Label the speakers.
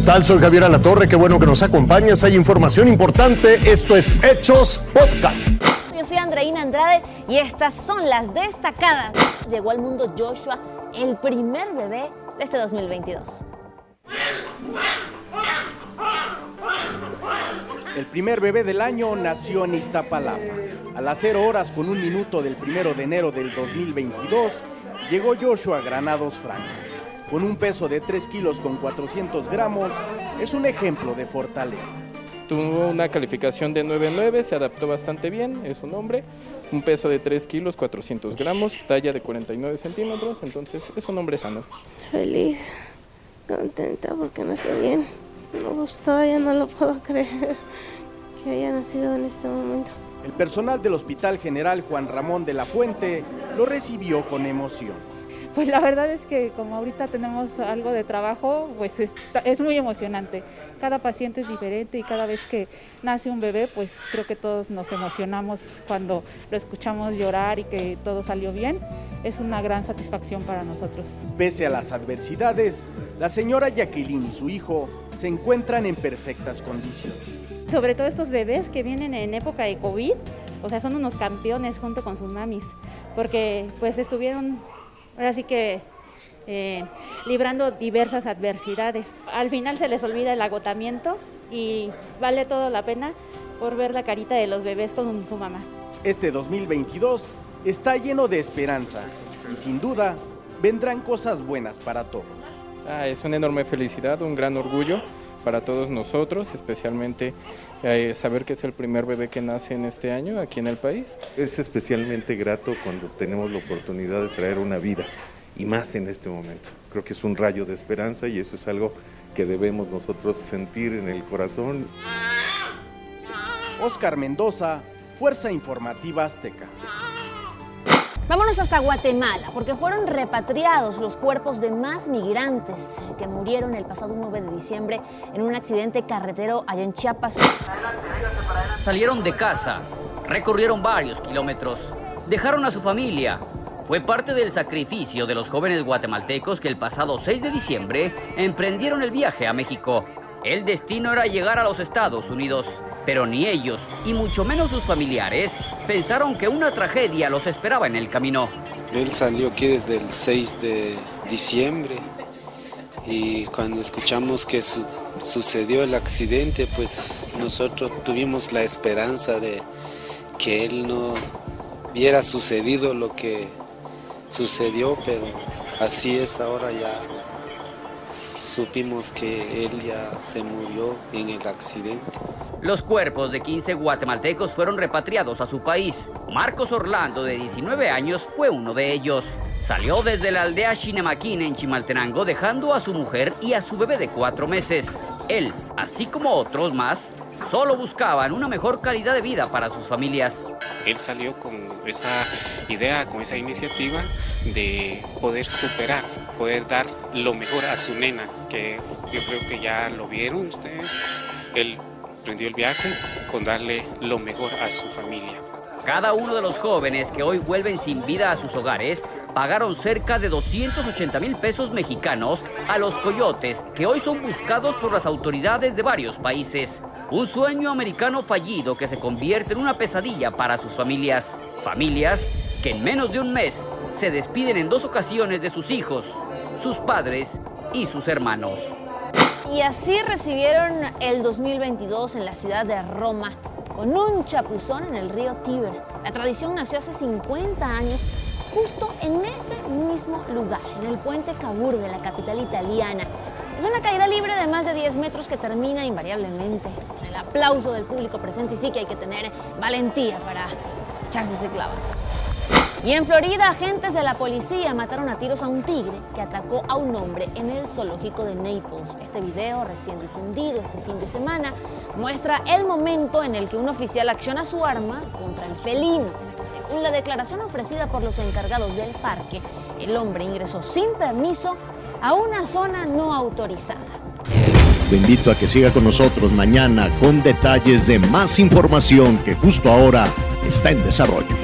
Speaker 1: tal? Soy Javier Alatorre, qué bueno que nos acompañas. Hay información importante. Esto es Hechos Podcast.
Speaker 2: Yo soy Andreina Andrade y estas son las destacadas. Llegó al mundo Joshua, el primer bebé de este 2022.
Speaker 3: El primer bebé del año nació en Iztapalapa. A las 0 horas con un minuto del primero de enero del 2022, llegó Joshua Granados Franco. Con un peso de 3 kilos con 400 gramos, es un ejemplo de fortaleza.
Speaker 4: Tuvo una calificación de 9.9, se adaptó bastante bien, es un hombre, un peso de 3 kilos 400 gramos, talla de 49 centímetros, entonces es un hombre sano.
Speaker 5: Feliz, contenta porque nació bien. No, pues todavía no lo puedo creer que haya nacido en este momento.
Speaker 3: El personal del Hospital General Juan Ramón de la Fuente lo recibió con emoción.
Speaker 6: Pues la verdad es que como ahorita tenemos algo de trabajo, pues es muy emocionante. Cada paciente es diferente y cada vez que nace un bebé, pues creo que todos nos emocionamos cuando lo escuchamos llorar y que todo salió bien. Es una gran satisfacción para nosotros.
Speaker 3: Pese a las adversidades, la señora Jacqueline y su hijo se encuentran en perfectas condiciones.
Speaker 7: Sobre todo estos bebés que vienen en época de COVID, o sea, son unos campeones junto con sus mamis, porque pues estuvieron ahora sí que eh, librando diversas adversidades. Al final se les olvida el agotamiento y vale todo la pena por ver la carita de los bebés con su mamá.
Speaker 3: Este 2022 está lleno de esperanza y sin duda vendrán cosas buenas para todos.
Speaker 4: Ah, es una enorme felicidad, un gran orgullo para todos nosotros, especialmente eh, saber que es el primer bebé que nace en este año aquí en el país.
Speaker 8: Es especialmente grato cuando tenemos la oportunidad de traer una vida y más en este momento. Creo que es un rayo de esperanza y eso es algo que debemos nosotros sentir en el corazón.
Speaker 3: Oscar Mendoza, Fuerza Informativa Azteca.
Speaker 2: Vámonos hasta Guatemala, porque fueron repatriados los cuerpos de más migrantes que murieron el pasado 9 de diciembre en un accidente carretero allá en Chiapas.
Speaker 9: Salieron de casa, recorrieron varios kilómetros, dejaron a su familia. Fue parte del sacrificio de los jóvenes guatemaltecos que el pasado 6 de diciembre emprendieron el viaje a México. El destino era llegar a los Estados Unidos. Pero ni ellos, y mucho menos sus familiares, pensaron que una tragedia los esperaba en el camino.
Speaker 10: Él salió aquí desde el 6 de diciembre y cuando escuchamos que sucedió el accidente, pues nosotros tuvimos la esperanza de que él no hubiera sucedido lo que sucedió, pero así es ahora ya supimos que él ya se murió en el accidente.
Speaker 9: Los cuerpos de 15 guatemaltecos fueron repatriados a su país. Marcos Orlando, de 19 años, fue uno de ellos. Salió desde la aldea Chinemaquín en Chimaltenango dejando a su mujer y a su bebé de cuatro meses. Él, así como otros más, solo buscaban una mejor calidad de vida para sus familias.
Speaker 11: Él salió con esa idea, con esa iniciativa de poder superar, poder dar lo mejor a su nena, que yo creo que ya lo vieron ustedes. Él el viaje con darle lo mejor a su familia.
Speaker 9: Cada uno de los jóvenes que hoy vuelven sin vida a sus hogares pagaron cerca de 280 mil pesos mexicanos a los coyotes que hoy son buscados por las autoridades de varios países. Un sueño americano fallido que se convierte en una pesadilla para sus familias. Familias que en menos de un mes se despiden en dos ocasiones de sus hijos, sus padres y sus hermanos.
Speaker 2: Y así recibieron el 2022 en la ciudad de Roma, con un chapuzón en el río Tíber. La tradición nació hace 50 años justo en ese mismo lugar, en el puente Cavour de la capital italiana. Es una caída libre de más de 10 metros que termina invariablemente con el aplauso del público presente y sí que hay que tener valentía para echarse ese clavo. Y en Florida, agentes de la policía mataron a tiros a un tigre que atacó a un hombre en el zoológico de Naples. Este video, recién difundido este fin de semana, muestra el momento en el que un oficial acciona su arma contra el felino. Según la declaración ofrecida por los encargados del parque, el hombre ingresó sin permiso a una zona no autorizada.
Speaker 1: Lo invito a que siga con nosotros mañana con detalles de más información que justo ahora está en desarrollo.